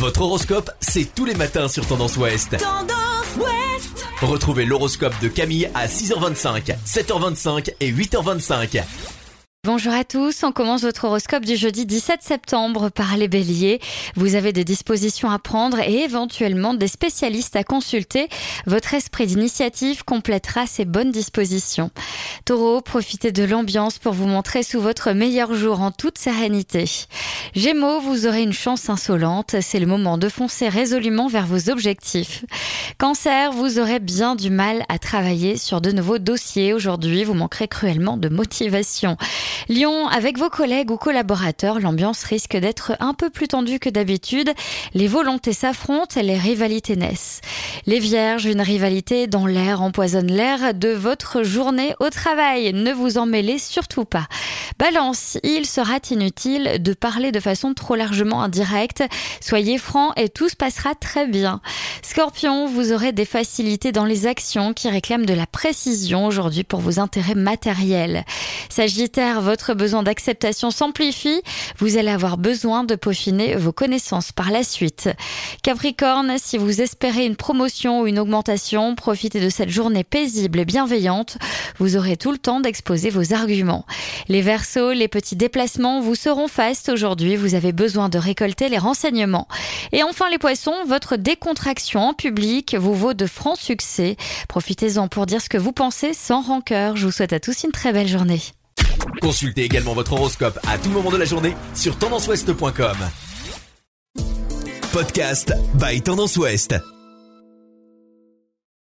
Votre horoscope, c'est tous les matins sur Tendance Ouest. Tendance Ouest Retrouvez l'horoscope de Camille à 6h25, 7h25 et 8h25. Bonjour à tous, on commence votre horoscope du jeudi 17 septembre par les béliers. Vous avez des dispositions à prendre et éventuellement des spécialistes à consulter. Votre esprit d'initiative complétera ces bonnes dispositions. Taureau, profitez de l'ambiance pour vous montrer sous votre meilleur jour en toute sérénité. Gémeaux, vous aurez une chance insolente, c'est le moment de foncer résolument vers vos objectifs. Cancer, vous aurez bien du mal à travailler sur de nouveaux dossiers aujourd'hui, vous manquerez cruellement de motivation. Lyon, avec vos collègues ou collaborateurs, l'ambiance risque d'être un peu plus tendue que d'habitude. Les volontés s'affrontent, les rivalités naissent. Les vierges, une rivalité dans l'air empoisonne l'air de votre journée au travail. Ne vous en mêlez surtout pas. Balance, il sera inutile de parler de façon trop largement indirecte. Soyez franc et tout se passera très bien. Scorpion, vous aurez des facilités dans les actions qui réclament de la précision aujourd'hui pour vos intérêts matériels. Sagittaire, votre besoin d'acceptation s'amplifie. Vous allez avoir besoin de peaufiner vos connaissances par la suite. Capricorne, si vous espérez une promotion ou une augmentation, profitez de cette journée paisible et bienveillante. Vous aurez tout le temps d'exposer vos arguments. Les Verseaux, les petits déplacements vous seront fastes Vous avez besoin de récolter les renseignements. Et enfin les Poissons, votre décontraction en public vous vaut de francs succès. Profitez-en pour dire ce que vous pensez sans rancœur. Je vous souhaite à tous une très belle journée. Consultez également votre horoscope à tout moment de la journée sur tendanceouest.com. Podcast by Tendance Ouest.